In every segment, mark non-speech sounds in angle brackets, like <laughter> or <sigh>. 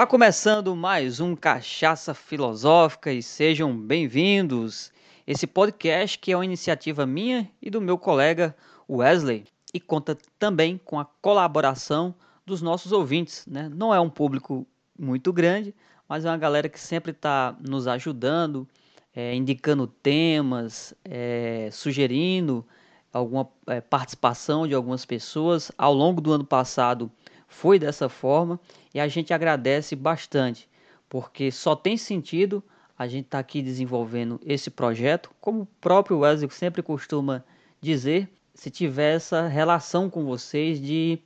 Está começando mais um Cachaça Filosófica e sejam bem-vindos. Esse podcast que é uma iniciativa minha e do meu colega Wesley e conta também com a colaboração dos nossos ouvintes. Né? Não é um público muito grande, mas é uma galera que sempre está nos ajudando, é, indicando temas, é, sugerindo alguma é, participação de algumas pessoas. Ao longo do ano passado foi dessa forma e a gente agradece bastante, porque só tem sentido a gente estar tá aqui desenvolvendo esse projeto, como o próprio Wesley sempre costuma dizer, se tiver essa relação com vocês de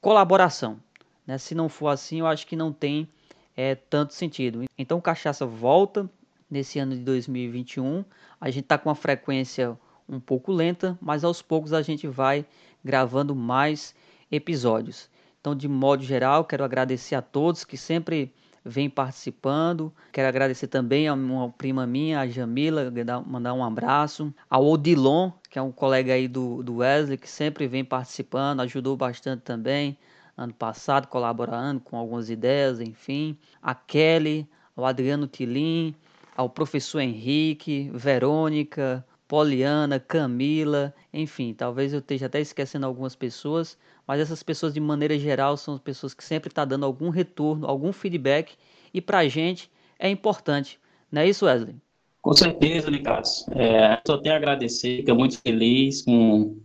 colaboração. Né? Se não for assim, eu acho que não tem é, tanto sentido. Então, Cachaça volta nesse ano de 2021. A gente está com uma frequência um pouco lenta, mas aos poucos a gente vai gravando mais episódios. Então, de modo geral, quero agradecer a todos que sempre vêm participando. Quero agradecer também a uma prima minha, a Jamila, mandar um abraço. Ao Odilon, que é um colega aí do, do Wesley, que sempre vem participando, ajudou bastante também ano passado, colaborando com algumas ideias, enfim. A Kelly, ao Adriano Tilim, ao professor Henrique, Verônica, Poliana, Camila, enfim, talvez eu esteja até esquecendo algumas pessoas, mas essas pessoas, de maneira geral, são pessoas que sempre estão tá dando algum retorno, algum feedback, e para a gente é importante. Não é isso, Wesley? Com certeza, Licados. É, só tenho a agradecer, fico muito feliz com,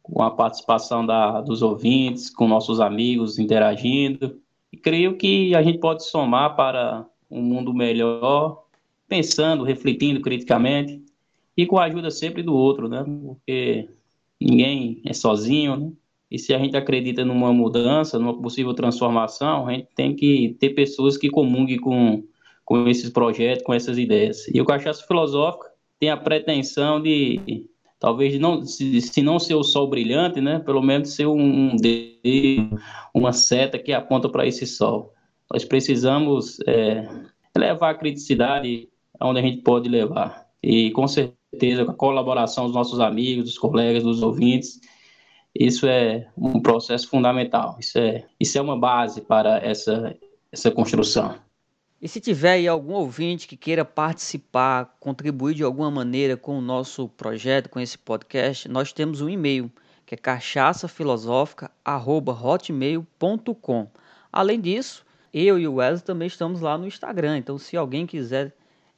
com a participação da, dos ouvintes, com nossos amigos interagindo. E creio que a gente pode somar para um mundo melhor, pensando, refletindo criticamente e com a ajuda sempre do outro, né? Porque ninguém é sozinho, né? E se a gente acredita numa mudança, numa possível transformação, a gente tem que ter pessoas que comunguem com, com esses projetos, com essas ideias. E o Cachaça Filosófica tem a pretensão de, talvez, não, se, se não ser o sol brilhante, né, pelo menos ser um, um uma seta que aponta para esse sol. Nós precisamos é, levar a criticidade aonde a gente pode levar. E, com certeza, com a colaboração dos nossos amigos, dos colegas, dos ouvintes, isso é um processo fundamental. Isso é, isso é uma base para essa, essa construção. E se tiver aí algum ouvinte que queira participar, contribuir de alguma maneira com o nosso projeto, com esse podcast, nós temos um e-mail que é cachaçafilosófica@hotmail.com. Além disso, eu e o Wesley também estamos lá no Instagram. Então, se alguém quiser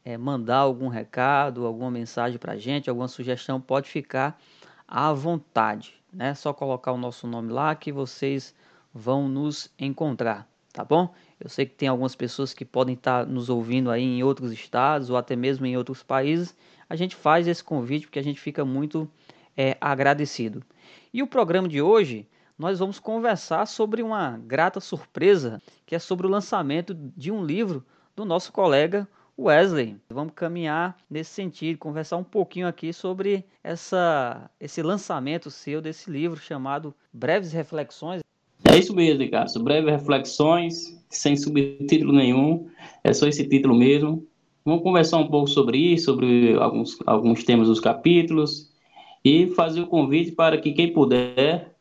é, mandar algum recado, alguma mensagem para a gente, alguma sugestão, pode ficar à vontade né? Só colocar o nosso nome lá que vocês vão nos encontrar, tá bom? Eu sei que tem algumas pessoas que podem estar nos ouvindo aí em outros estados ou até mesmo em outros países. A gente faz esse convite porque a gente fica muito é, agradecido. E o programa de hoje nós vamos conversar sobre uma grata surpresa que é sobre o lançamento de um livro do nosso colega Wesley. Vamos caminhar nesse sentido, conversar um pouquinho aqui sobre essa, esse lançamento seu desse livro chamado Breves Reflexões. É isso mesmo, Ricardo. Breves Reflexões, sem subtítulo nenhum, é só esse título mesmo. Vamos conversar um pouco sobre isso, sobre alguns, alguns temas dos capítulos e fazer o convite para que quem puder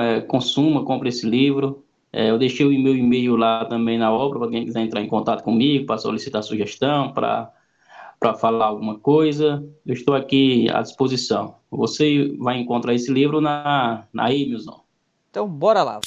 é, consuma, compre esse livro, é, eu deixei o meu e-mail lá também na obra, para quem quiser entrar em contato comigo, para solicitar sugestão, para falar alguma coisa. Eu estou aqui à disposição. Você vai encontrar esse livro na, na Amazon. Então, bora lá.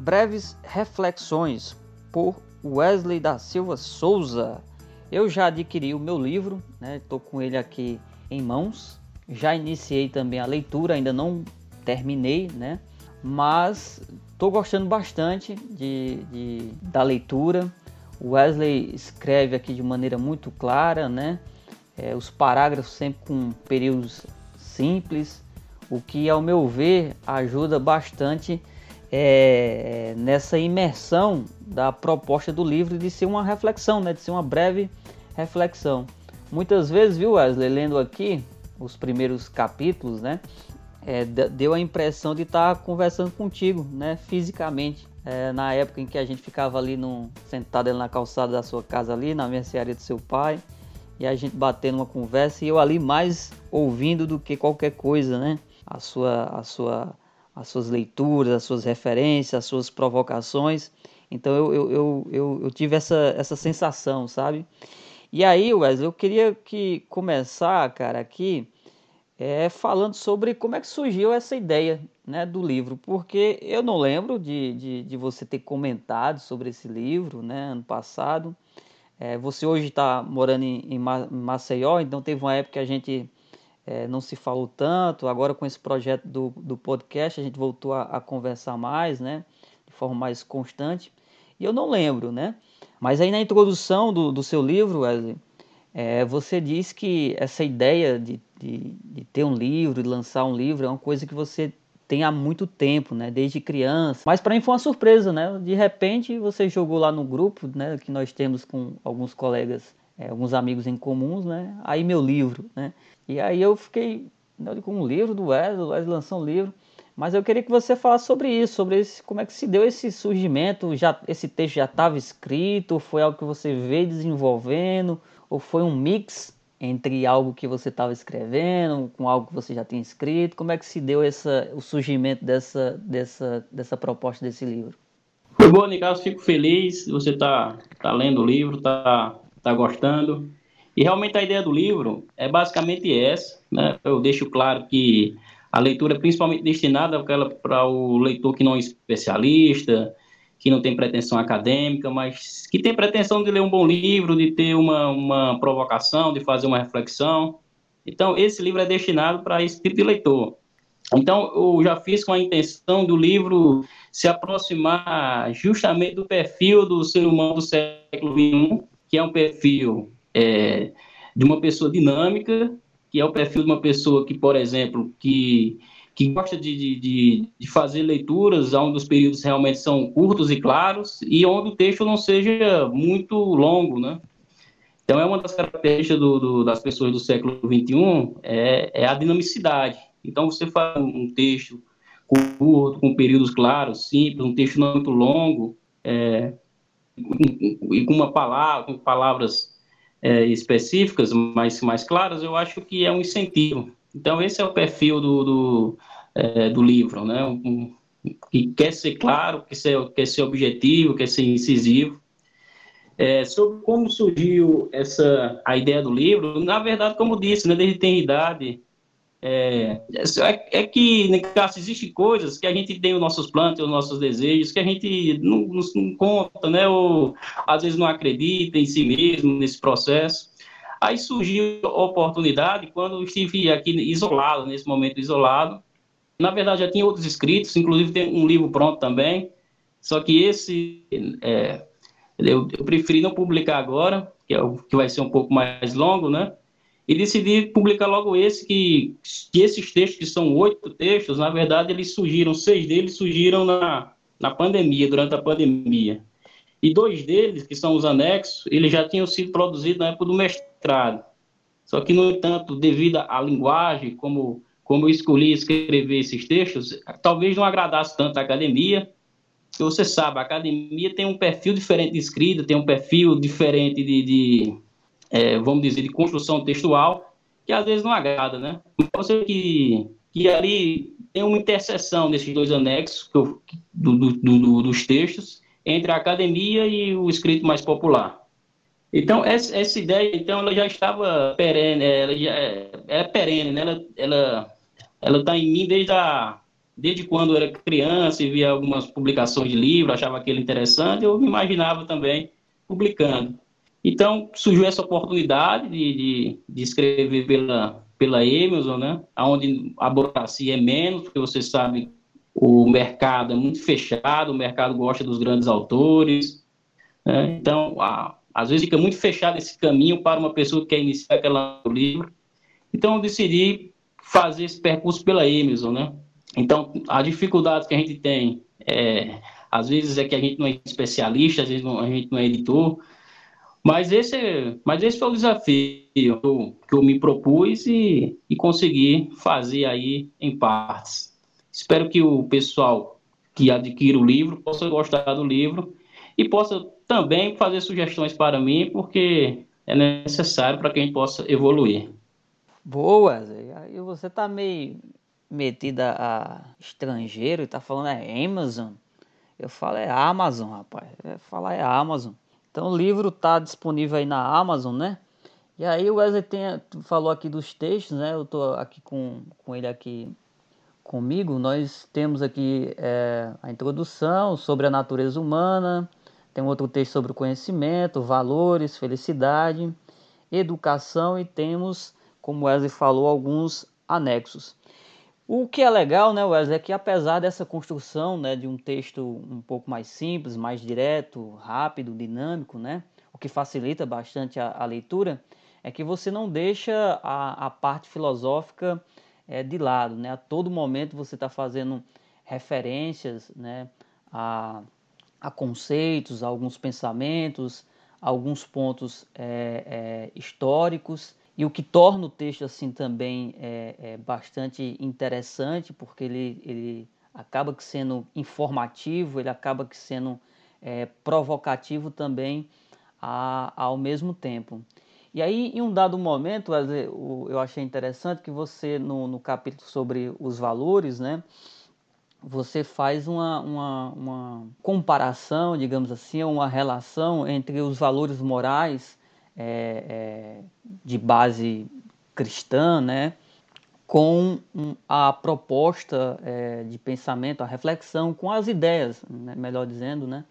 Breves reflexões por Wesley da Silva Souza. Eu já adquiri o meu livro, estou né? com ele aqui em mãos. Já iniciei também a leitura, ainda não terminei, né? Mas estou gostando bastante de, de, da leitura. O Wesley escreve aqui de maneira muito clara, né? É, os parágrafos sempre com períodos simples, o que, ao meu ver, ajuda bastante é, nessa imersão da proposta do livro de ser uma reflexão, né, de ser uma breve reflexão. Muitas vezes, viu, Wesley, lendo aqui os primeiros capítulos, né, é, deu a impressão de estar conversando contigo, né, fisicamente. É, na época em que a gente ficava ali no, sentado ali na calçada da sua casa ali, na mercearia do seu pai, e a gente batendo uma conversa e eu ali mais ouvindo do que qualquer coisa, né? A sua, a sua, as suas leituras, as suas referências, as suas provocações. Então eu, eu, eu, eu, eu tive essa, essa sensação, sabe? E aí, Wesley, eu queria que começar, cara, aqui é, falando sobre como é que surgiu essa ideia né, do livro, porque eu não lembro de, de, de você ter comentado sobre esse livro né, ano passado. É, você hoje está morando em, em, Maceió, então teve uma época que a gente é, não se falou tanto. Agora, com esse projeto do, do podcast, a gente voltou a, a, conversar mais, né, de forma mais constante. E eu não lembro, né? Mas aí na introdução do, do seu livro, Wesley, é, você diz que essa ideia de, de, de ter um livro, de lançar um livro, é uma coisa que você tem há muito tempo, né? Desde criança. Mas para mim foi uma surpresa, né? De repente você jogou lá no grupo, né? Que nós temos com alguns colegas, é, alguns amigos em comuns, né? Aí meu livro, né? E aí eu fiquei com um livro do Wesley, o Wesley lançou um livro. Mas eu queria que você falasse sobre isso, sobre esse, como é que se deu esse surgimento. Já esse texto já estava escrito, foi algo que você veio desenvolvendo, ou foi um mix entre algo que você estava escrevendo com algo que você já tinha escrito? Como é que se deu essa, o surgimento dessa, dessa, dessa proposta desse livro? Foi bom, Nicasso, fico feliz. Você está tá lendo o livro, está tá gostando. E realmente a ideia do livro é basicamente essa. Né? Eu deixo claro que a leitura é principalmente destinada para o leitor que não é especialista, que não tem pretensão acadêmica, mas que tem pretensão de ler um bom livro, de ter uma, uma provocação, de fazer uma reflexão. Então, esse livro é destinado para esse tipo de leitor. Então, eu já fiz com a intenção do livro se aproximar justamente do perfil do ser humano do século XXI, que é um perfil é, de uma pessoa dinâmica, que é o perfil de uma pessoa que, por exemplo, que que gosta de, de, de, fazer leituras onde os períodos realmente são curtos e claros e onde o texto não seja muito longo, né? Então, é uma das características do, do, das pessoas do século XXI é, é, a dinamicidade. Então, você faz um texto curto, com períodos claros, simples, um texto não muito longo, é, e com uma palavra, com palavras é, específicas, mais, mais claras, eu acho que é um incentivo. Então, esse é o perfil do, do, é, do livro, né? Um, que quer ser claro, quer ser, quer ser objetivo, quer ser incisivo. É, sobre como surgiu essa a ideia do livro, na verdade, como disse, né, desde tem idade, é, é, é que, caso existem coisas que a gente tem os nossos planos, os nossos desejos, que a gente não, não, não conta, né, ou às vezes não acredita em si mesmo nesse processo. Aí surgiu a oportunidade quando estive aqui isolado, nesse momento isolado. Na verdade, já tinha outros escritos, inclusive tem um livro pronto também. Só que esse é, eu, eu, preferi não publicar agora, que, é o, que vai ser um pouco mais longo, né? E decidi publicar logo esse, que, que esses textos, que são oito textos, na verdade, eles surgiram, seis deles surgiram na, na pandemia, durante a pandemia. E dois deles, que são os anexos, eles já tinham sido produzidos na época do mestrado. Só que, no entanto, devido à linguagem, como, como eu escolhi escrever esses textos, talvez não agradasse tanto a academia. Você sabe, a academia tem um perfil diferente de escrita, tem um perfil diferente de, de é, vamos dizer, de construção textual, que às vezes não agrada, né? Então, sei que, que ali tem uma interseção desses dois anexos do, do, do, dos textos, entre a academia e o escrito mais popular. Então, essa, essa ideia, então, ela já estava perene, ela já é, é perene, né? Ela, ela, ela está em mim desde, a, desde quando eu era criança e via algumas publicações de livro, achava aquele interessante, eu me imaginava também publicando. Então, surgiu essa oportunidade de, de, de escrever pela, pela Emerson, né? Onde a burocracia é menos, porque você sabe o mercado é muito fechado, o mercado gosta dos grandes autores. Né? Então, a, às vezes fica muito fechado esse caminho para uma pessoa que quer iniciar aquela livro. Então, eu decidi fazer esse percurso pela Emerson, né? Então, a dificuldade que a gente tem, é, às vezes é que a gente não é especialista, às vezes não, a gente não é editor, mas esse, mas esse foi o desafio que eu, que eu me propus e, e consegui fazer aí em partes. Espero que o pessoal que adquira o livro possa gostar do livro e possa também fazer sugestões para mim, porque é necessário para que a gente possa evoluir. Boa, Zé. você tá meio metida a estrangeiro e tá falando é Amazon. Eu falo é Amazon, rapaz. É, falar é Amazon. Então o livro tá disponível aí na Amazon, né? E aí o Wesley tem, falou aqui dos textos, né? Eu tô aqui com, com ele aqui comigo. Nós temos aqui é, a introdução sobre a natureza humana, tem outro texto sobre o conhecimento, valores, felicidade, educação e temos, como Wesley falou, alguns anexos. O que é legal, né, Wesley, é que apesar dessa construção né, de um texto um pouco mais simples, mais direto, rápido, dinâmico, né, o que facilita bastante a, a leitura, é que você não deixa a, a parte filosófica é, de lado. Né? A todo momento você está fazendo referências né, a a conceitos, a alguns pensamentos, a alguns pontos é, é, históricos e o que torna o texto assim também é, é, bastante interessante porque ele, ele acaba sendo informativo, ele acaba sendo é, provocativo também a, ao mesmo tempo. E aí, em um dado momento, eu achei interessante que você, no, no capítulo sobre os valores, né, você faz uma, uma, uma, comparação, digamos assim, uma relação entre os valores morais é, é, de base cristã, né, com a proposta é, de pensamento, a reflexão, com as ideias, né, melhor dizendo, né,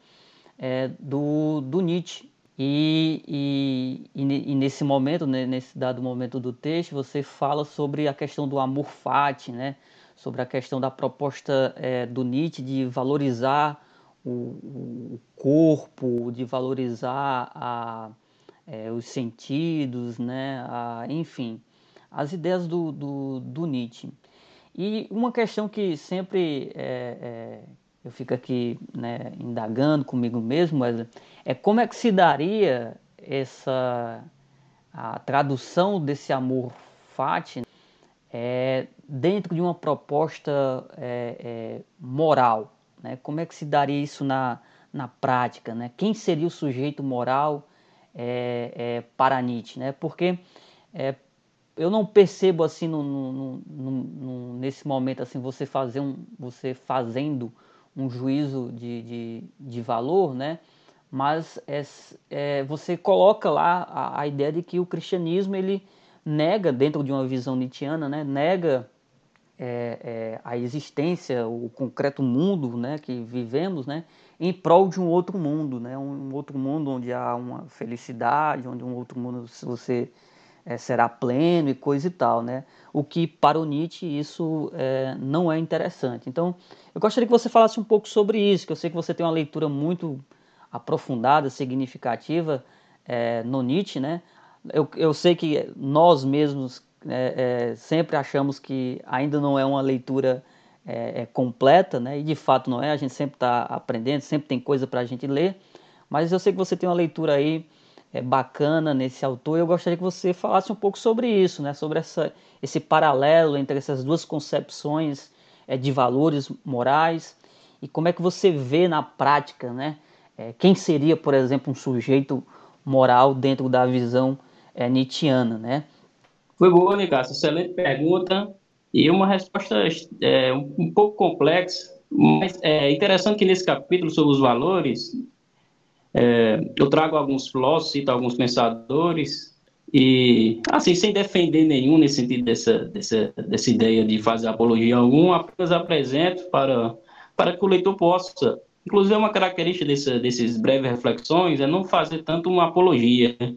é, do, do Nietzsche. E, e, e, nesse momento, né, nesse dado momento do texto, você fala sobre a questão do amor fati, né, sobre a questão da proposta é, do Nietzsche de valorizar o, o corpo, de valorizar a, é, os sentidos, né? A, enfim, as ideias do, do, do, Nietzsche. E uma questão que sempre é, é eu fico aqui né, indagando comigo mesmo, mas é como é que se daria essa a tradução desse amor fati é, dentro de uma proposta é, é, moral. Né? Como é que se daria isso na, na prática? Né? Quem seria o sujeito moral é, é para Nietzsche? Né? Porque é, eu não percebo assim no, no, no, nesse momento assim você fazer um, você fazendo um juízo de, de, de valor, né? mas é, você coloca lá a, a ideia de que o cristianismo ele nega, dentro de uma visão nietzschiana, né, nega é, é, a existência, o concreto mundo né, que vivemos, né, em prol de um outro mundo, né, um outro mundo onde há uma felicidade, onde um outro mundo você é, será pleno e coisa e tal, né? O que para o Nietzsche isso é, não é interessante. Então, eu gostaria que você falasse um pouco sobre isso, que eu sei que você tem uma leitura muito aprofundada, significativa é, no Nietzsche, né? eu, eu sei que nós mesmos é, é, sempre achamos que ainda não é uma leitura é, é completa, né? e de fato não é, a gente sempre está aprendendo, sempre tem coisa para a gente ler, mas eu sei que você tem uma leitura aí é, bacana nesse autor, eu gostaria que você falasse um pouco sobre isso, né? sobre essa, esse paralelo entre essas duas concepções é, de valores morais, e como é que você vê na prática, né? quem seria, por exemplo, um sujeito moral dentro da visão é, Nietzscheana, né? Foi boa, Nicasso. Excelente pergunta e uma resposta é, um pouco complexa, mas é interessante que nesse capítulo sobre os valores, é, eu trago alguns filósofos, cito alguns pensadores, e, assim, sem defender nenhum nesse sentido dessa, dessa, dessa ideia de fazer apologia algum, apenas apresento para, para que o leitor possa. Inclusive, uma característica desse, desses breves reflexões é não fazer tanto uma apologia, né?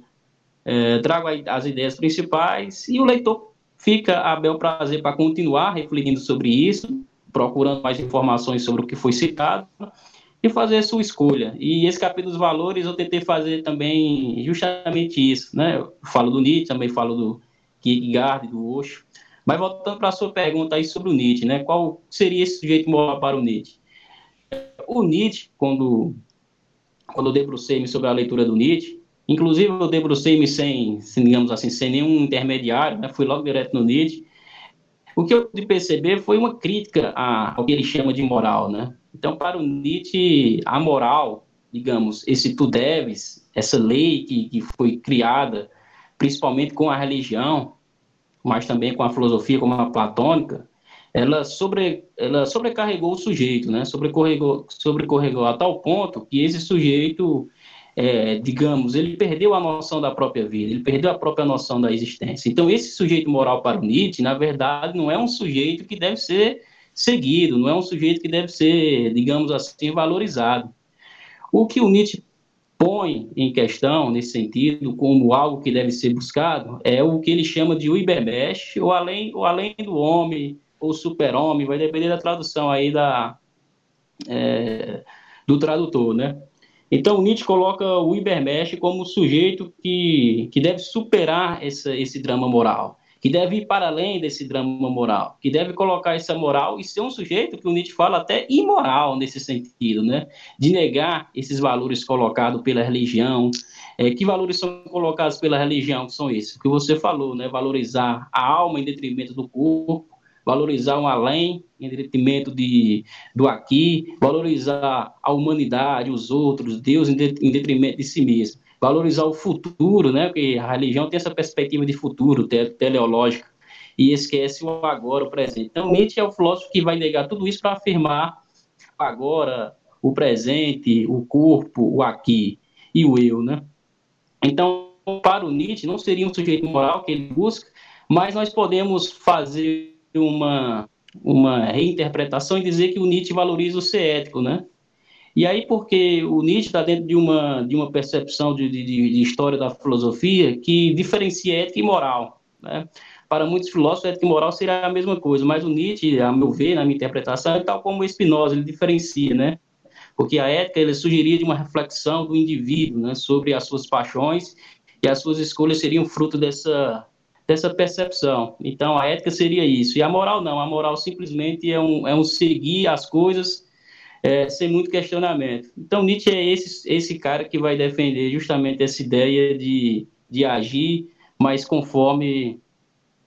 É, trago as ideias principais e o leitor fica a bel prazer para continuar refletindo sobre isso, procurando mais informações sobre o que foi citado e fazer a sua escolha. E esse capítulo dos valores eu tentei fazer também justamente isso, né? Eu falo do Nietzsche, também falo do Kierkegaard, do Osho. Mas voltando para a sua pergunta aí sobre o Nietzsche, né? Qual seria esse sujeito moral para o Nietzsche? O Nietzsche, quando, quando eu debrucei-me sobre a leitura do Nietzsche, Inclusive, eu debrucei-me sem, digamos assim, sem nenhum intermediário, né? fui logo direto no Nietzsche. O que eu pude perceber foi uma crítica ao que ele chama de moral, né? Então, para o Nietzsche, a moral, digamos, esse tu deves, essa lei que, que foi criada, principalmente com a religião, mas também com a filosofia como a platônica, ela, sobre, ela sobrecarregou o sujeito, né? sobrecarregou, sobrecarregou a tal ponto que esse sujeito, é, digamos, ele perdeu a noção da própria vida, ele perdeu a própria noção da existência. Então, esse sujeito moral para o Nietzsche, na verdade, não é um sujeito que deve ser seguido, não é um sujeito que deve ser, digamos assim, valorizado. O que o Nietzsche põe em questão, nesse sentido, como algo que deve ser buscado, é o que ele chama de Ubermesh, ou além, ou além do homem, ou super-homem, vai depender da tradução aí da, é, do tradutor, né? Então, Nietzsche coloca o Ibermesh como sujeito que, que deve superar essa, esse drama moral, que deve ir para além desse drama moral, que deve colocar essa moral e ser um sujeito que o Nietzsche fala até imoral nesse sentido, né? De negar esses valores colocados pela religião. É, que valores são colocados pela religião? Que são esses? Que você falou, né? Valorizar a alma em detrimento do corpo, valorizar um além em detrimento de, do aqui, valorizar a humanidade, os outros, Deus em detrimento de si mesmo, valorizar o futuro, né? Porque a religião tem essa perspectiva de futuro te, teleológica e esquece o agora, o presente. Então Nietzsche é o filósofo que vai negar tudo isso para afirmar agora, o presente, o corpo, o aqui e o eu, né? Então, para o Nietzsche, não seria um sujeito moral que ele busca, mas nós podemos fazer uma, uma reinterpretação e dizer que o Nietzsche valoriza o ser ético, né? E aí, porque o Nietzsche está dentro de uma, de uma percepção de, de, de, história da filosofia que diferencia ética e moral, né? Para muitos filósofos, ética e moral seria a mesma coisa, mas o Nietzsche, a meu ver, na minha interpretação, é tal como o Spinoza, ele diferencia, né? Porque a ética, ele sugeria de uma reflexão do indivíduo, né? Sobre as suas paixões e as suas escolhas seriam fruto dessa, dessa percepção. Então, a ética seria isso. E a moral não. A moral simplesmente é um, é um seguir as coisas é, sem muito questionamento. Então, Nietzsche é esse, esse cara que vai defender justamente essa ideia de, de agir, mas conforme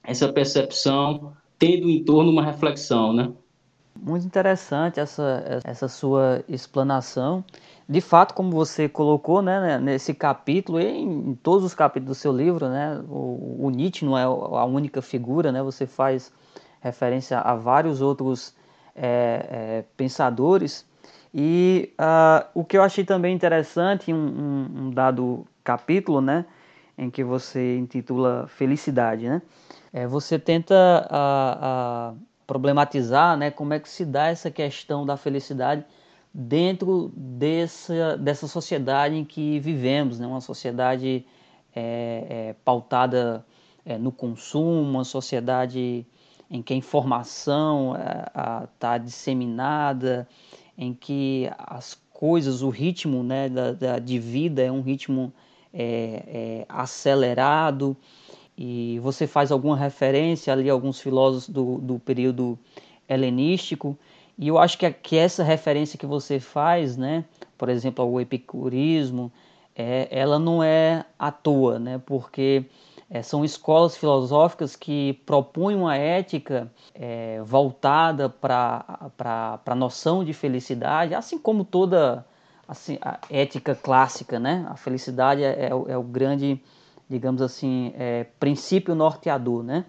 essa percepção, tendo em torno uma reflexão, né? Muito interessante essa, essa sua explanação de fato, como você colocou né, né, nesse capítulo e em todos os capítulos do seu livro, né, o, o, Nietzsche não é a única figura, né, você faz referência a vários outros é, é, pensadores. E uh, o que eu achei também interessante um, um, um, dado capítulo, né, em que você intitula Felicidade, né, é, você tenta uh, uh, problematizar né, como é que se dá essa questão da felicidade dentro dessa, dessa sociedade em que vivemos, né? uma sociedade é, é, pautada é, no consumo, uma sociedade em que a informação está é, disseminada, em que as coisas, o ritmo né, da, da de vida é um ritmo é, é, acelerado, e você faz alguma referência ali a alguns filósofos do, do período helenístico, e eu acho que, que essa referência que você faz, né, por exemplo, ao epicurismo, é, ela não é à toa, né, porque é, são escolas filosóficas que propõem uma ética é, voltada para a noção de felicidade, assim como toda assim, a ética clássica, né? A felicidade é, é, o, é o grande, digamos assim, é, princípio norteador, né?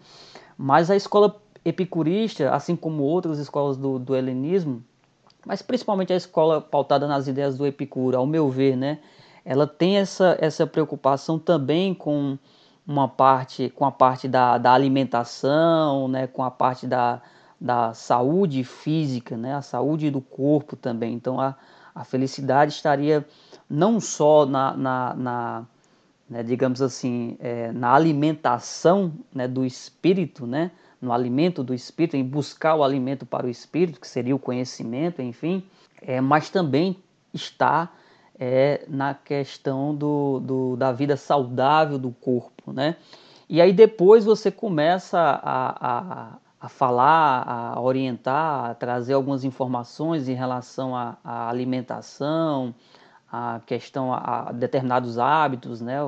Mas a escola epicurista, assim como outras escolas do, do helenismo, mas principalmente a escola pautada nas ideias do Epicuro, ao meu ver, né, ela tem essa, essa preocupação também com uma parte, com a parte da, da alimentação, né, com a parte da, da saúde física, né, a saúde do corpo também. Então a, a felicidade estaria não só na, na, na né, digamos assim, é, na alimentação né, do espírito, né, no alimento do espírito, em buscar o alimento para o espírito, que seria o conhecimento, enfim, é, mas também está é, na questão do, do, da vida saudável do corpo, né? E aí depois você começa a, a, a falar, a orientar, a trazer algumas informações em relação à, à alimentação, a questão a, a, determinados hábitos, né?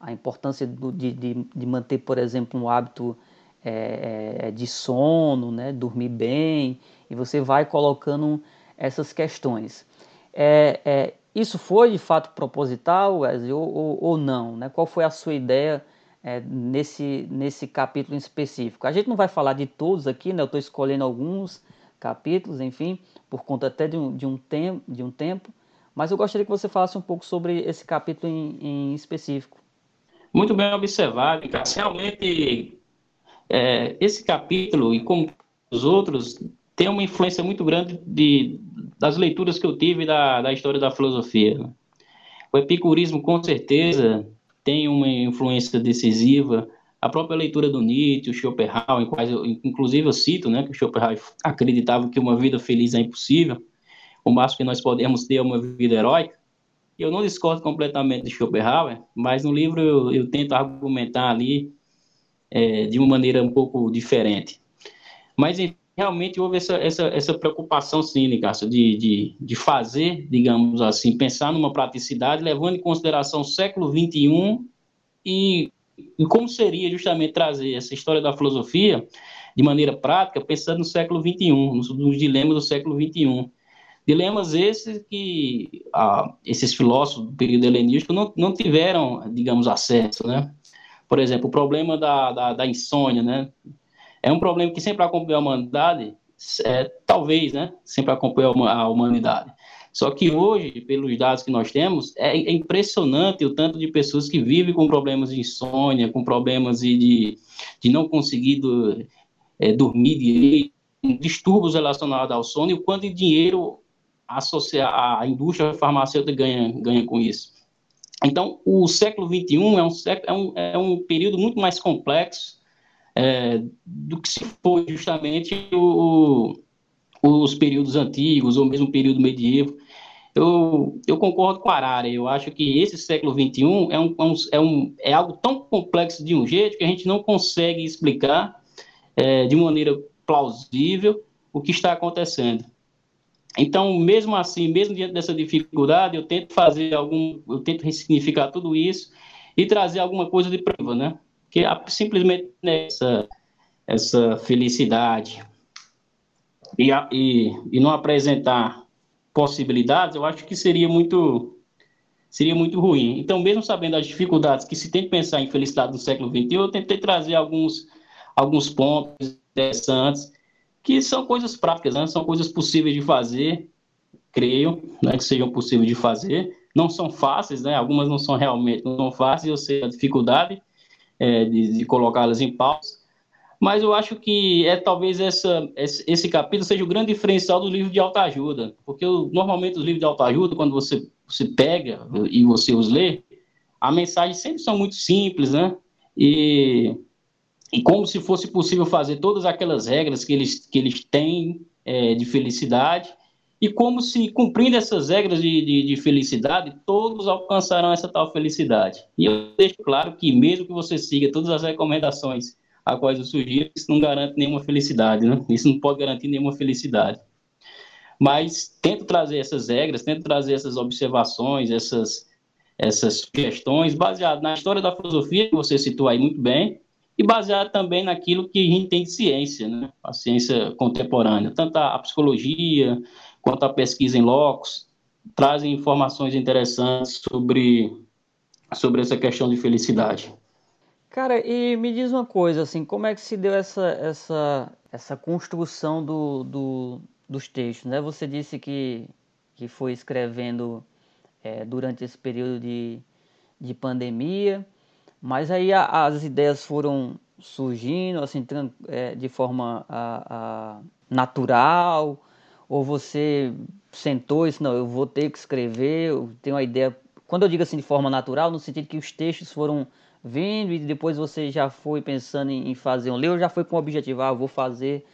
A importância do, de, de, de manter, por exemplo, um hábito é, é, de sono, né, dormir bem, e você vai colocando essas questões. É, é, isso foi de fato proposital, Wesley, ou, ou, ou não? Né? Qual foi a sua ideia é, nesse, nesse capítulo em específico? A gente não vai falar de todos aqui, né? eu estou escolhendo alguns capítulos, enfim, por conta até de um, de um, tem, de um tempo, mas eu gostaria que você falasse um pouco sobre esse capítulo em, em específico. Muito bem observado, Cássio. Realmente, é, esse capítulo, e como os outros, tem uma influência muito grande de, das leituras que eu tive da, da história da filosofia. O epicurismo, com certeza, tem uma influência decisiva. A própria leitura do Nietzsche, o Schopenhauer, em quais eu, inclusive eu cito né, que o Schopenhauer acreditava que uma vida feliz é impossível, o máximo que nós podemos ter é uma vida heróica. Eu não discordo completamente de Schopenhauer, mas no livro eu, eu tento argumentar ali é, de uma maneira um pouco diferente. Mas, realmente houve essa, essa, essa preocupação, sim, Nicasso, de, de, de fazer, digamos assim, pensar numa praticidade, levando em consideração o século XXI e, e como seria justamente trazer essa história da filosofia de maneira prática, pensando no século XXI, nos, nos dilemas do século XXI. Dilemas esses que ah, esses filósofos do período helenístico não, não tiveram, digamos, acesso, né? Por exemplo, o problema da, da, da insônia, né? É um problema que sempre acompanha a humanidade, é, talvez, né? Sempre acompanha a humanidade. Só que hoje, pelos dados que nós temos, é, é impressionante o tanto de pessoas que vivem com problemas de insônia, com problemas de, de, de não conseguir do, é, dormir direito, distúrbios relacionados ao sono e o quanto de dinheiro a, a indústria farmacêutica ganha, ganha com isso. Então, o século XXI é um, é um, é um período muito mais complexo, é, do que se foi justamente o, os períodos antigos ou mesmo o período medieval. Eu, eu concordo com a Arara, eu acho que esse século XXI é, é, um, é, um, é algo tão complexo de um jeito que a gente não consegue explicar é, de maneira plausível o que está acontecendo. Então, mesmo assim, mesmo diante dessa dificuldade, eu tento fazer algum, eu tento ressignificar tudo isso e trazer alguma coisa de prova, né? que simplesmente essa, essa felicidade e, e, e não apresentar possibilidades, eu acho que seria muito seria muito ruim. Então, mesmo sabendo as dificuldades que se tem que pensar em felicidade no século XXI, eu tentei trazer alguns, alguns pontos interessantes, que são coisas práticas, né? são coisas possíveis de fazer, creio, né? que sejam possíveis de fazer. Não são fáceis, né? algumas não são realmente não são fáceis, eu sei a dificuldade, é, de, de colocá-las em pausa. Mas eu acho que é talvez essa, esse capítulo seja o grande diferencial do livro de autoajuda, porque normalmente os livros de autoajuda, quando você, você pega e você os lê, a mensagem sempre são muito simples, né? E, e como se fosse possível fazer todas aquelas regras que eles, que eles têm é, de felicidade, e como se, cumprindo essas regras de, de, de, felicidade, todos alcançarão essa tal felicidade. E eu deixo claro que, mesmo que você siga todas as recomendações a quais eu sugiro, isso não garante nenhuma felicidade, né? Isso não pode garantir nenhuma felicidade. Mas tento trazer essas regras, tento trazer essas observações, essas, essas sugestões, baseado na história da filosofia, que você citou aí muito bem, e baseado também naquilo que a gente tem de ciência, né? A ciência contemporânea, tanto a psicologia, quanto à pesquisa em locos, trazem informações interessantes sobre, sobre essa questão de felicidade. Cara, e me diz uma coisa, assim, como é que se deu essa, essa, essa construção do, do, dos textos, né? Você disse que, que foi escrevendo é, durante esse período de, de pandemia, mas aí a, as ideias foram surgindo, assim, é, de forma a, a natural, ou você sentou e disse, não, eu vou ter que escrever, eu tenho uma ideia. Quando eu digo assim de forma natural, no sentido que os textos foram vindo e depois você já foi pensando em fazer um livro, já foi com o objetivo, ah, vou fazer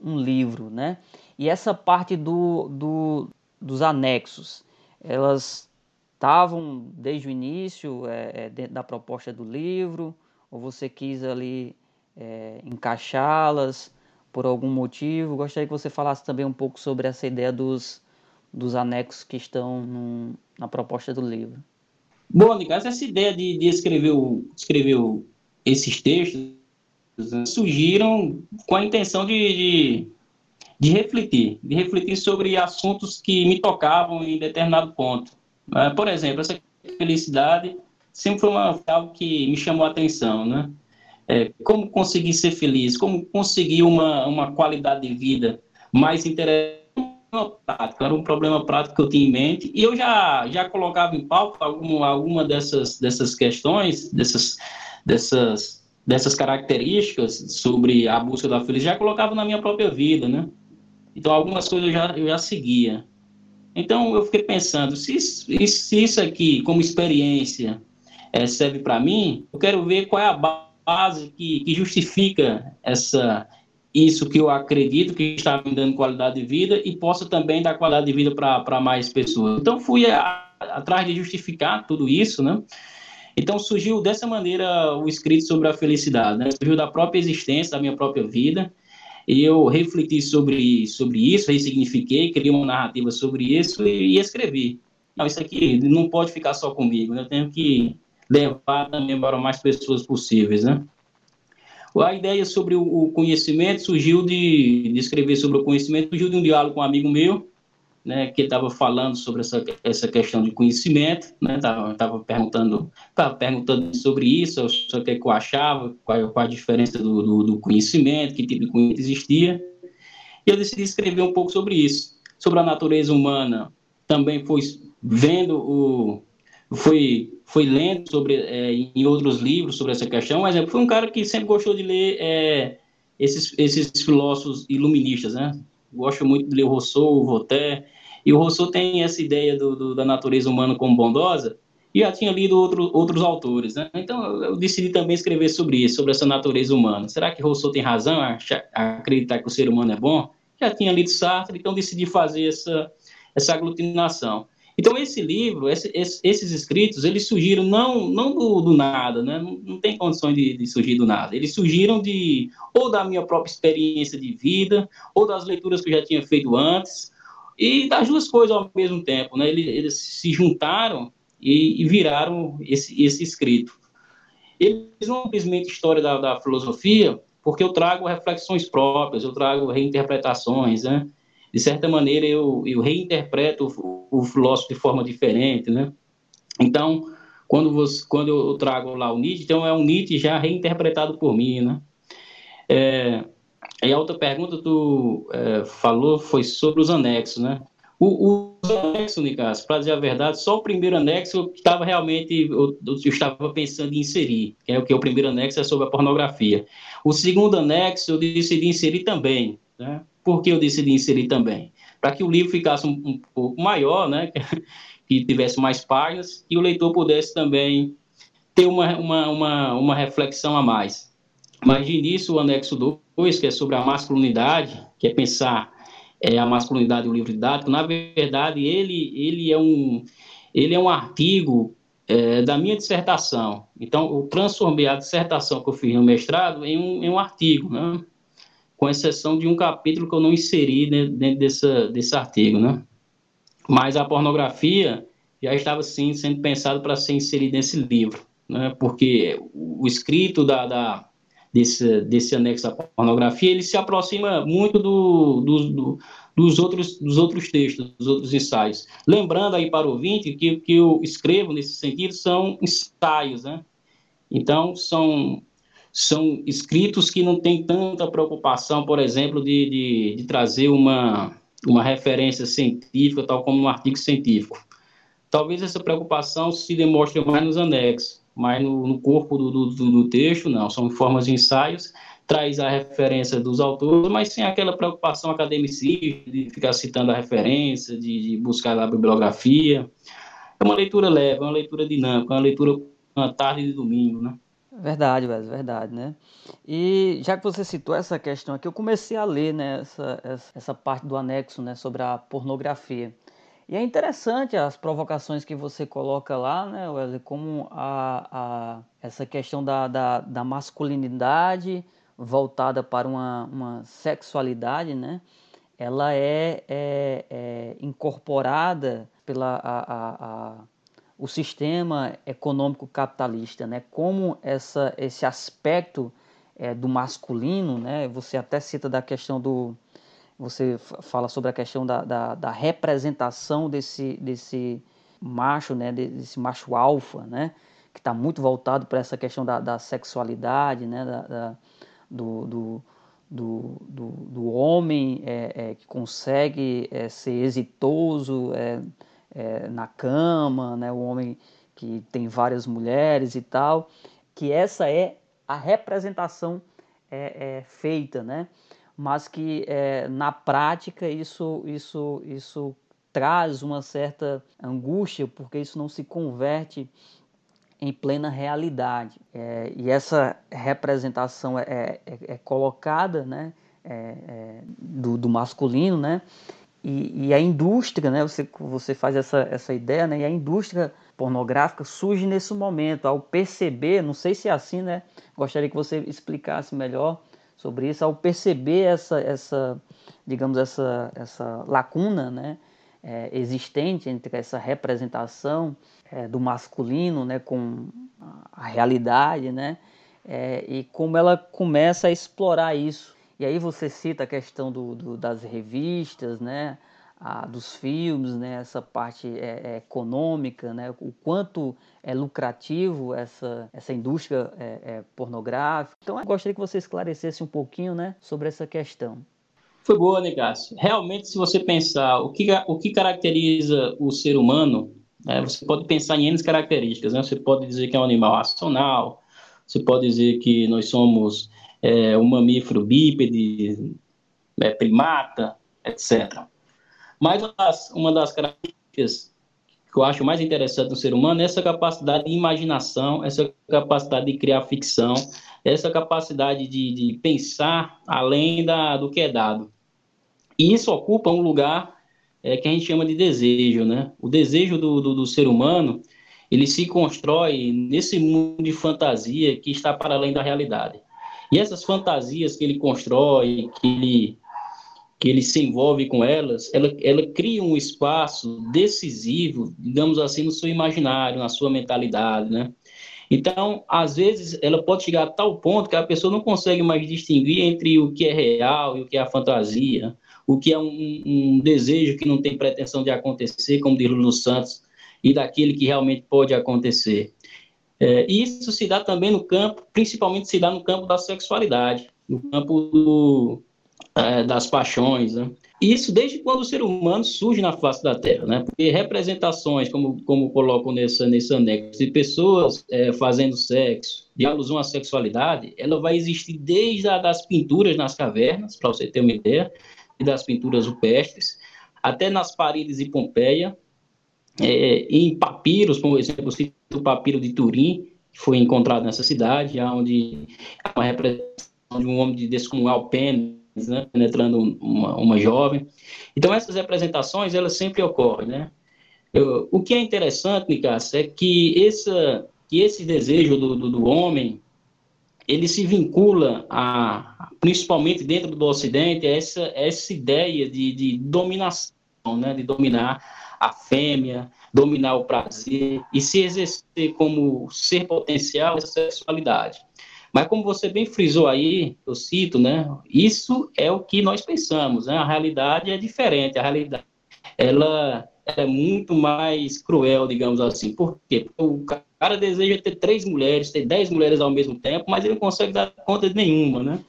um livro, né? E essa parte do, do dos anexos, elas estavam desde o início é, dentro da proposta do livro, ou você quis ali é, encaixá-las? por algum motivo. Gostaria que você falasse também um pouco sobre essa ideia dos, dos anexos que estão no, na proposta do livro. Bom, Nicasso, essa ideia de, de escrever, o, escrever o, esses textos né, surgiram com a intenção de, de, de, refletir, de refletir sobre assuntos que me tocavam em determinado ponto. Por exemplo, essa felicidade sempre foi uma, algo que me chamou a atenção, né? É, como conseguir ser feliz, como conseguir uma, uma qualidade de vida mais interessante era um problema prático que eu tinha em mente, e eu já, já colocava em pauta alguma, alguma dessas, dessas questões, dessas, dessas, dessas características sobre a busca da felicidade, já colocava na minha própria vida, né? Então, algumas coisas eu já, eu já seguia. Então, eu fiquei pensando, se, se isso aqui, como experiência, é, serve para mim, eu quero ver qual é a base que, que justifica essa, isso que eu acredito que está me dando qualidade de vida e possa também dar qualidade de vida para mais pessoas. Então fui a, atrás de justificar tudo isso, né? Então surgiu dessa maneira o escrito sobre a felicidade, né? Surgiu da própria existência, da minha própria vida. Eu refleti sobre, sobre isso, ressignifiquei, criei uma narrativa sobre isso e, e escrevi. Não, isso aqui não pode ficar só comigo, né? Eu tenho que levar também para mais pessoas possíveis, né? A ideia sobre o conhecimento surgiu de, de escrever sobre o conhecimento, surgiu de um diálogo com um amigo meu, né, que estava falando sobre essa, essa questão de conhecimento, né, estava perguntando, tava perguntando sobre isso, sobre o que eu achava, qual, qual a diferença do, do, do, conhecimento, que tipo de conhecimento existia, e eu decidi escrever um pouco sobre isso, sobre a natureza humana, também foi vendo o, foi foi lendo sobre é, em outros livros sobre essa questão, mas foi um cara que sempre gostou de ler é, esses, esses filósofos iluministas, né? Gosto muito de ler Rousseau, Voltaire, e o Rousseau tem essa ideia do, do, da natureza humana como bondosa, e já tinha lido outro, outros autores, né? Então eu decidi também escrever sobre isso, sobre essa natureza humana. Será que Rousseau tem razão a, a acreditar que o ser humano é bom? Já tinha lido Sartre, então decidi fazer essa, essa aglutinação. Então, esse livro, esse, esses escritos, eles surgiram não, não do, do nada, né? não, não tem condições de, de, surgir do nada. Eles surgiram de ou da minha própria experiência de vida, ou das leituras que eu já tinha feito antes, e das duas coisas ao mesmo tempo. Né? Eles, eles se juntaram e, e, viraram esse, esse escrito. Eles não simplesmente história da, da filosofia, porque eu trago reflexões próprias, eu trago reinterpretações, né? de certa maneira, eu, eu reinterpreto o, o filósofo de forma diferente, né? Então, quando, você, quando eu trago lá o Nietzsche, então é um Nietzsche já reinterpretado por mim, né? É, e a outra pergunta tu é, falou foi sobre os anexos, né? O, os anexos, Nicas, para dizer a verdade, só o primeiro anexo que estava realmente, eu, eu, estava pensando em inserir, que é o que o primeiro anexo é sobre a pornografia. O segundo anexo eu decidi inserir também, né? Por que eu decidi inserir também? Para que o livro ficasse um, um pouco maior, né? <laughs> que tivesse mais páginas e o leitor pudesse também ter uma, uma, uma, uma reflexão a mais. Mas de início, o anexo 2, que é sobre a masculinidade, que é pensar é, a masculinidade e o livro didático, na verdade, ele, ele, é, um, ele é um artigo é, da minha dissertação. Então, eu transformei a dissertação que eu fiz no mestrado em um, em um artigo, né? com exceção de um capítulo que eu não inseri dentro dessa, desse artigo, né? Mas a pornografia já estava, sim, sendo pensado para ser inserida nesse livro, né? Porque o escrito da, da, desse, desse anexo à pornografia, ele se aproxima muito do, do, do, dos, outros, dos outros textos, dos outros ensaios. Lembrando aí para o ouvinte que o que eu escrevo nesse sentido são ensaios, né? Então, são são escritos que não têm tanta preocupação, por exemplo, de, de, de, trazer uma, uma referência científica, tal como um artigo científico. Talvez essa preocupação se demonstre mais nos anexos, mas no, no corpo do, do, do, texto, não. São formas de ensaios, traz a referência dos autores, mas sem aquela preocupação academicista de ficar citando a referência, de, de buscar a bibliografia. É uma leitura leve, é uma leitura dinâmica, é uma leitura uma tarde de domingo, né? Verdade, Wes, verdade, né? E já que você citou essa questão aqui, eu comecei a ler né, essa, essa parte do anexo né, sobre a pornografia. E é interessante as provocações que você coloca lá, né, Wesley, como a, a, essa questão da, da, da masculinidade voltada para uma, uma sexualidade, né? Ela é, é, é incorporada pela a, a, o sistema econômico capitalista, né? Como essa, esse aspecto é, do masculino, né? Você até cita da questão do, você fala sobre a questão da, da, da representação desse, desse, macho, né, desse macho alfa, né, que está muito voltado para essa questão da, da sexualidade, né, da, da do, do, do, do, do, homem é, é, que consegue é, ser exitoso é, é, na cama, né, o homem que tem várias mulheres e tal, que essa é a representação é, feita, né, mas que na prática isso, isso, isso traz uma certa angústia, porque isso não se converte em plena realidade. É, e essa representação é, é, é colocada né, é, é, do, do, masculino, né, e, e, a indústria, né, você, você faz essa, essa ideia, né, e a indústria pornográfica surge nesse momento, ao perceber, não sei se é assim, né, gostaria que você explicasse melhor sobre isso, ao perceber essa, essa digamos, essa, essa lacuna, né, é, existente entre essa representação é, do masculino né, com a realidade, né, é, e como ela começa a explorar isso. E aí você cita a questão do, do das revistas, né, a, dos filmes, né, essa parte é, é econômica, né, o quanto é lucrativo essa, essa indústria é, é, pornográfica. Então eu gostaria que você esclarecesse um pouquinho né, sobre essa questão. Foi boa, Negácio. Realmente, se você pensar o que, o que caracteriza o ser humano, né, você pode pensar em N características. Né? Você pode dizer que é um animal racional, você pode dizer que nós somos é, um mamífero bípede, é, primata, etc. Mas uma das, características que eu acho mais interessante no ser humano é essa capacidade de imaginação, essa capacidade de criar ficção, essa capacidade de, de pensar além da, do que é dado. E isso ocupa um lugar é, que a gente chama de desejo, né? O desejo do, do, do, ser humano, ele se constrói nesse mundo de fantasia que está para além da realidade. E essas fantasias que ele constrói, que ele, que ele se envolve com elas, ela, ela cria um espaço decisivo, digamos assim, no seu imaginário, na sua mentalidade, né? Então, às vezes, ela pode chegar a tal ponto que a pessoa não consegue mais distinguir entre o que é real e o que é a fantasia o que é um, um desejo que não tem pretensão de acontecer, como diz Lulu Santos, e daquele que realmente pode acontecer. É, isso se dá também no campo, principalmente se dá no campo da sexualidade, no campo do, é, das paixões. Né? Isso desde quando o ser humano surge na face da Terra, né? Porque representações, como, como colocam nesse, nesse anexo, de pessoas é, fazendo sexo, de alusão à sexualidade, ela vai existir desde as das pinturas nas cavernas, para você ter uma ideia, e das pinturas rupestres, até nas paredes de Pompeia, é, em papiros, por exemplo, o papiro de Turim, que foi encontrado nessa cidade, onde há uma representação de um homem de descomunal pênis, né, penetrando uma, uma jovem. Então, essas representações, elas sempre ocorrem, né? Eu, o que é interessante, Nicasso, é que, essa, que esse desejo do, do, do homem ele se vincula a, principalmente dentro do Ocidente, a essa, essa ideia de, de dominação, né, de dominar a fêmea, dominar o prazer e se exercer como ser potencial essa sexualidade. Mas como você bem frisou aí, eu cito, né, isso é o que nós pensamos, né, a realidade é diferente, a realidade ela, é muito mais cruel, digamos assim. Por quê? Porque o cara deseja ter três mulheres, ter dez mulheres ao mesmo tempo, mas ele não consegue dar conta de nenhuma, né?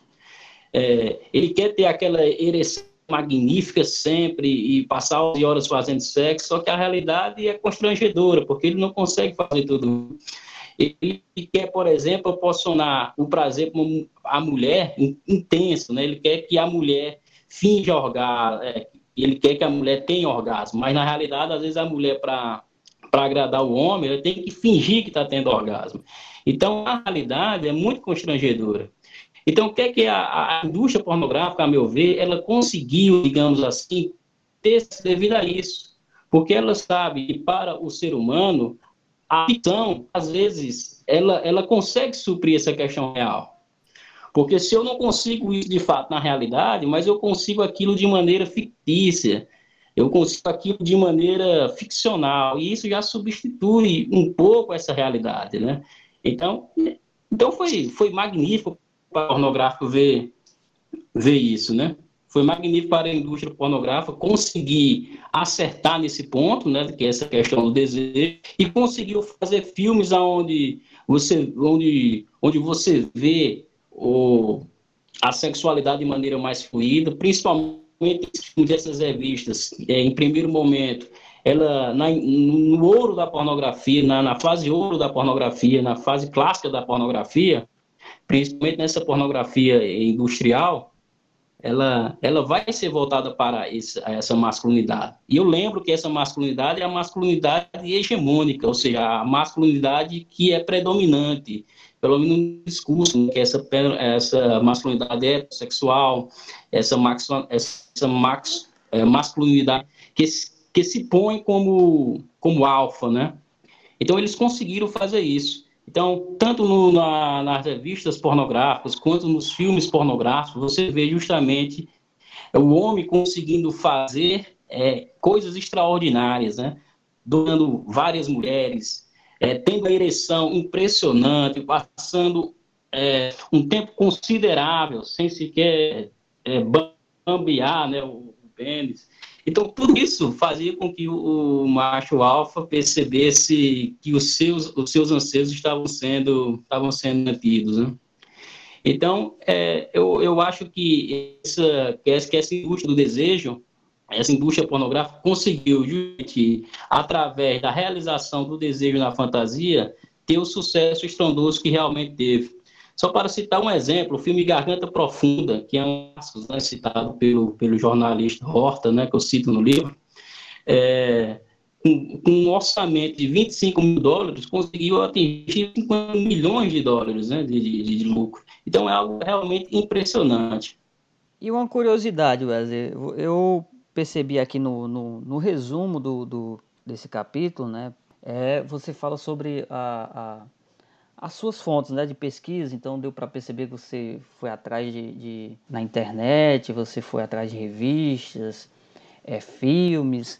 É, ele quer ter aquela ereção magnífica sempre e passar horas fazendo sexo, só que a realidade é constrangedora, porque ele não consegue fazer tudo. Ele quer, por exemplo, proporcionar o prazer para a mulher intenso, né? Ele quer que a mulher finja orgasmo, é, ele quer que a mulher tenha orgasmo, mas na realidade, às vezes a mulher, para agradar o homem, ela tem que fingir que está tendo orgasmo. Então, a realidade é muito constrangedora. Então, o que é que a, a, indústria pornográfica, a meu ver, ela conseguiu, digamos assim, ter devido a isso? Porque ela sabe que para o ser humano, a ficção, às vezes, ela, ela consegue suprir essa questão real. Porque se eu não consigo isso de fato na realidade, mas eu consigo aquilo de maneira fictícia, eu consigo aquilo de maneira ficcional, e isso já substitui um pouco essa realidade, né? Então, então foi, foi magnífico para o pornográfico ver, ver isso, né? Foi magnífico para a indústria pornográfica conseguir acertar nesse ponto, né, que é essa questão do desejo, e conseguiu fazer filmes onde você, onde, onde você vê o, a sexualidade de maneira mais fluida, principalmente dessas revistas, é, em primeiro momento, ela na, no ouro da pornografia, na, na fase ouro da pornografia, na fase clássica da pornografia, principalmente nessa pornografia industrial, ela, ela vai ser voltada para esse, essa masculinidade. E eu lembro que essa masculinidade é a masculinidade hegemônica, ou seja, a masculinidade que é predominante, pelo menos no discurso, né, que essa, essa masculinidade é sexual, essa, max, essa max, é, masculinidade que, que se põe como, como alfa, né? Então, eles conseguiram fazer isso. Então, tanto no, na, nas revistas pornográficas quanto nos filmes pornográficos, você vê justamente o homem conseguindo fazer é, coisas extraordinárias, né? Doando várias mulheres, é, tendo a ereção impressionante, passando é, um tempo considerável, sem sequer é, bambear né, o, o pênis. Então, tudo isso fazia com que o, macho alfa percebesse que os seus, os seus anseios estavam sendo, estavam sendo mantidos, né? Então, é, eu, eu acho que essa, que essa, que essa indústria do desejo, essa indústria pornográfica conseguiu, justamente, através da realização do desejo na fantasia, ter o sucesso estrondoso que realmente teve. Só para citar um exemplo, o filme Garganta Profunda, que é um né, citado pelo, pelo jornalista Horta, né, que eu cito no livro, é, com, com, um orçamento de 25 mil dólares, conseguiu atingir 50 milhões de dólares né, de, de, de lucro. Então é algo realmente impressionante. E uma curiosidade, Wesley, eu percebi aqui no, no, no resumo do, do, desse capítulo, né, é, você fala sobre a, a as suas fontes né, de pesquisa, então deu para perceber que você foi atrás de, de, na internet, você foi atrás de revistas, é, filmes,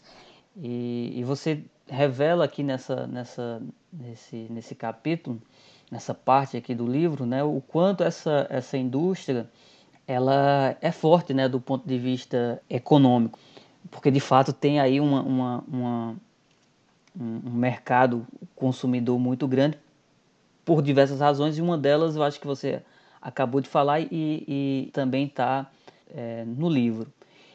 e, e, você revela aqui nessa, nessa, nesse, nesse capítulo, nessa parte aqui do livro, né, o quanto essa, essa indústria ela é forte né, do ponto de vista econômico, porque de fato tem aí uma, uma, uma um mercado consumidor muito grande por diversas razões, e uma delas eu acho que você acabou de falar e, e também está é, no livro.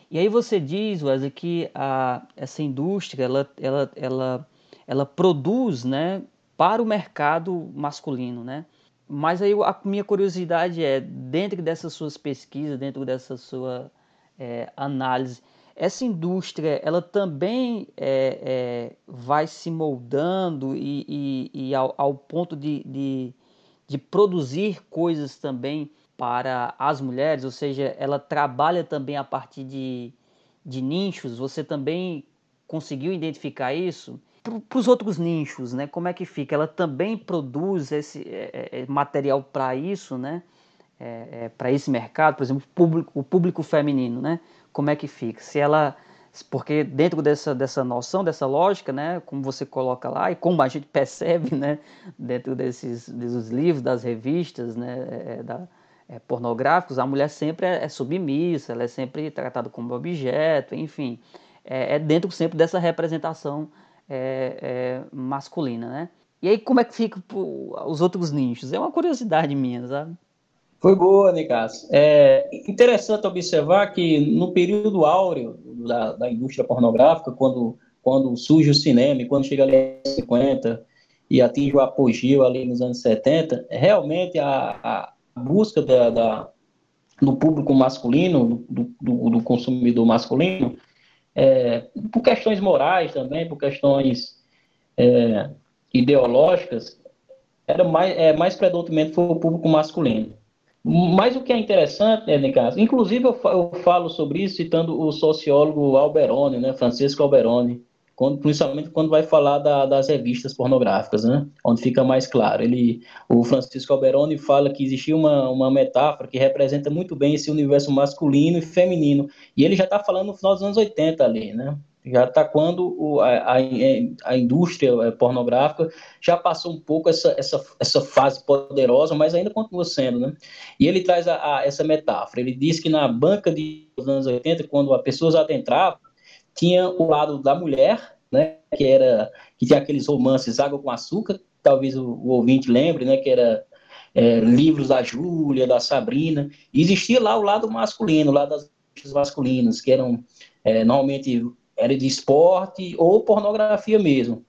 E aí você diz, Wesley, que a, essa indústria ela, ela, ela, ela produz né, para o mercado masculino, né? Mas aí a minha curiosidade é, dentro dessas suas pesquisas, dentro dessa sua é, análise, essa indústria ela também é, é, vai se moldando e, e, e ao, ao, ponto de, de, de, produzir coisas também para as mulheres, ou seja, ela trabalha também a partir de, de nichos. Você também conseguiu identificar isso? Para os outros nichos, né? Como é que fica? Ela também produz esse é, é, é material para isso, né? É, para esse mercado, por exemplo, público, o público feminino, né? como é que fica. Se ela porque dentro dessa, dessa noção, dessa lógica, né, como você coloca lá e como a gente <laughs> percebe, né, dentro desses, desses livros, das revistas, né, é, é, da, é, pornográficos, a mulher sempre é, é, submissa, ela é sempre tratada como objeto, enfim, é, é dentro sempre dessa representação é, masculina, né. E aí como é que fica os outros nichos? É uma curiosidade minha, sabe? Foi boa, Nicasso. É interessante observar que no período áureo da, da, indústria pornográfica, quando, quando surge o cinema, quando chega ali aos 50 e atinge o apogeu ali nos anos 70, realmente a, a busca da, da, do público masculino, do, do, do consumidor masculino, é, por questões morais também, por questões é, ideológicas, era mais, é, mais predominante foi o público masculino. Mas o que é interessante, né, inclusive eu, eu falo sobre isso citando o sociólogo Alberoni, né, Francisco Alberoni, quando, principalmente quando vai falar da, das revistas pornográficas, né, onde fica mais claro. Ele, o Francisco Alberoni fala que existia uma, uma metáfora que representa muito bem esse universo masculino e feminino, e ele já está falando no final dos anos 80 ali, né, Já está quando o, a, a, indústria é, pornográfica já passou um pouco essa, essa, essa fase poderosa, mas ainda continua sendo, né? E ele traz a, a, essa metáfora. Ele diz que na banca de, dos anos 80, quando as pessoas adentravam, tinha o lado da mulher, né? Que era que tinha aqueles romances Água com Açúcar, talvez o, o ouvinte lembre, né? Que era é, livros da Júlia, da Sabrina. E existia lá o lado masculino, o lado das masculinas, que eram é, normalmente era de esporte ou pornografia mesmo.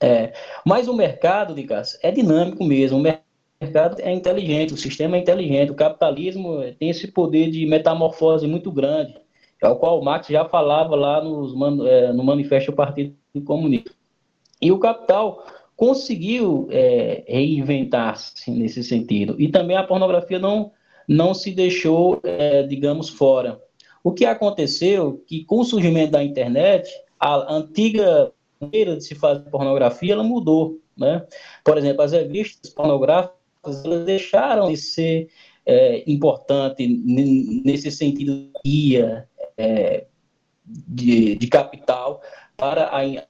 É, mas o mercado, Dicas, é dinâmico mesmo. O mercado é inteligente, o sistema é inteligente. O capitalismo tem esse poder de metamorfose muito grande, é o qual Marx já falava lá nos, é, no Manifesto do Partido Comunista. E o capital conseguiu é, reinventar-se nesse sentido. E também a pornografia não, não se deixou, é, digamos, fora. O que aconteceu que com o surgimento da internet, a antiga maneira de se fazer pornografia, ela mudou, né? Por exemplo, as revistas pornográficas elas deixaram de ser é, importante nesse sentido guia é, de, de capital para a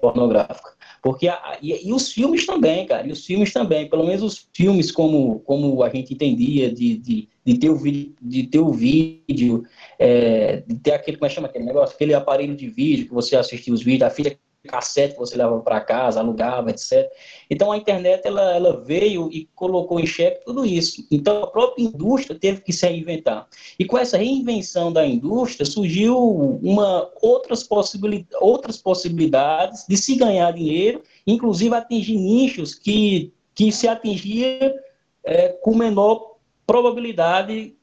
pornográfica. Porque a, e, e, os filmes também, cara, e os filmes também, pelo menos os filmes como, como a gente entendia de, de, de ter o vídeo, de ter o vídeo é, de ter aquele, como é que chama aquele negócio? Aquele aparelho de vídeo que você assistia os vídeos, a fita cassete que você levava para casa, alugava, etc. Então a internet ela, ela veio e colocou em xeque tudo isso. Então a própria indústria teve que se reinventar. E com essa reinvenção da indústria surgiu uma outras possibilidades, outras possibilidades de se ganhar dinheiro, inclusive atingir nichos que que se atingia é, com menor probabilidade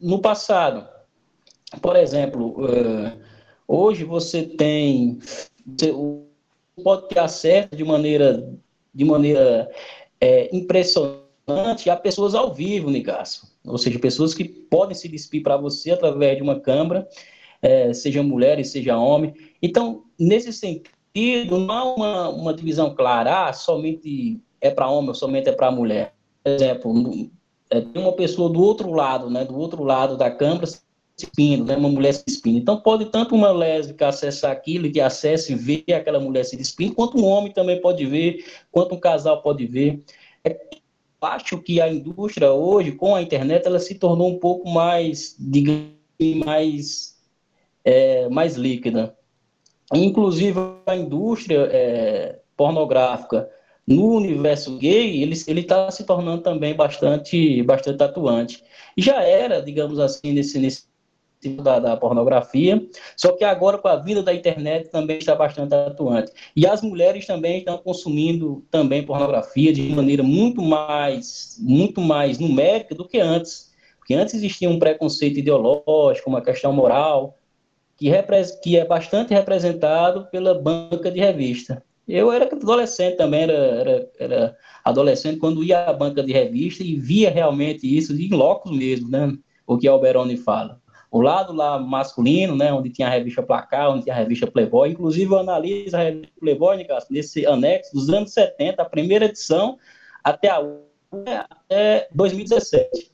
no passado. Por exemplo, uh, hoje você tem você pode ter acesso de maneira, de maneira é, impressionante a pessoas ao vivo, Nicasso. Ou seja, pessoas que podem se despir para você através de uma câmera, é, seja mulheres, seja homem. Então, nesse sentido, não há uma, uma divisão clara, ah, somente é para homem ou somente é para mulher. Por exemplo, é, tem uma pessoa do outro lado, né, do outro lado da câmera, despindo, né, uma mulher se despindo. Então, pode tanto uma lésbica acessar aquilo, que acesse e ver aquela mulher se despindo, quanto um homem também pode ver, quanto um casal pode ver. É, acho que a indústria hoje, com a internet, ela se tornou um pouco mais, digamos, mais, é, mais líquida. Inclusive, a indústria é, pornográfica no universo gay, ele está se tornando também bastante, bastante atuante. Já era, digamos assim, nesse, nesse da, da, pornografia, só que agora com a vida da internet também está bastante atuante. E as mulheres também estão consumindo também pornografia de maneira muito mais, muito mais numérica do que antes. Porque antes existia um preconceito ideológico, uma questão moral, que, que é bastante representado pela banca de revista. Eu era adolescente também, era, era, era adolescente quando ia à banca de revista e via realmente isso, em locos mesmo, né? O que Alberoni fala o lado lá masculino, né, onde tinha a revista Placar, onde tinha a revista Playboy, inclusive eu analiso a revista Playboy, nesse anexo dos anos 70, a primeira edição, até, a, até 2017.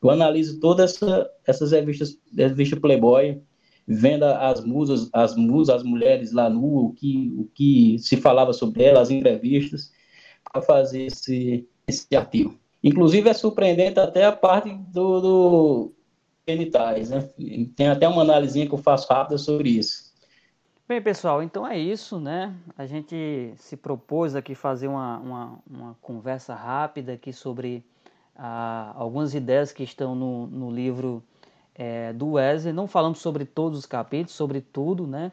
Eu analiso todas essa, essas revistas, revista Playboy, vendo as musas, as musas, as mulheres lá nu, o que, o que se falava sobre elas, as entrevistas, para fazer esse, esse artigo. Inclusive é surpreendente até a parte do, do genitais, né? Tem até uma análise que eu faço rápida sobre isso. Bem, pessoal, então é isso, né? A gente se propôs aqui fazer uma, uma, uma conversa rápida aqui sobre ah, algumas ideias que estão no, no livro é, do Wesley. Não falamos sobre todos os capítulos, sobre tudo, né?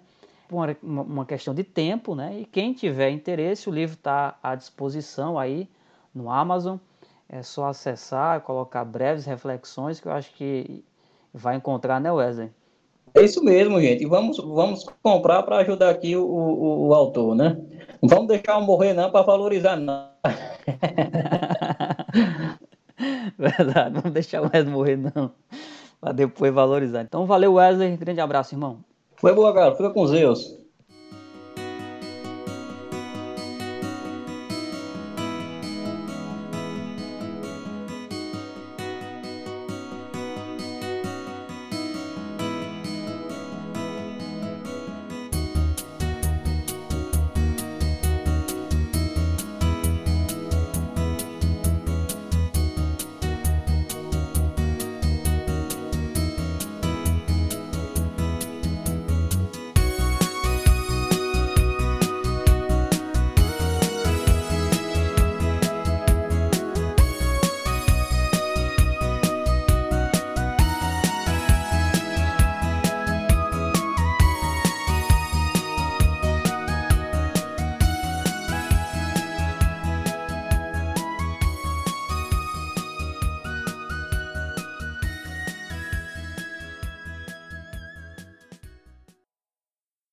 Uma, uma questão de tempo, né? E quem tiver interesse, o livro está à disposição aí no Amazon. É só acessar, colocar breves reflexões, que eu acho que vai encontrar, né, Wesley? É isso mesmo, gente. Vamos, vamos comprar para ajudar aqui o, o, o, autor, né? Não vamos deixar morrer, não, para valorizar, não. <laughs> Verdade, não vamos deixar o Wesley morrer, não. Para depois valorizar. Então, valeu, Wesley. Grande abraço, irmão. Foi boa, cara. Fica com Deus.